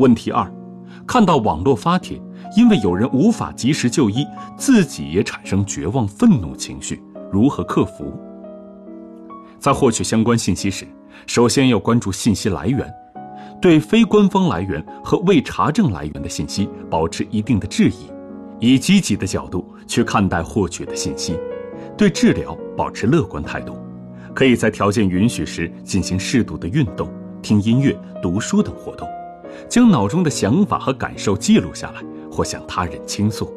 问题二，看到网络发帖，因为有人无法及时就医，自己也产生绝望、愤怒情绪，如何克服？在获取相关信息时，首先要关注信息来源，对非官方来源和未查证来源的信息保持一定的质疑，以积极的角度去看待获取的信息，对治疗保持乐观态度。可以在条件允许时进行适度的运动、听音乐、读书等活动，将脑中的想法和感受记录下来，或向他人倾诉。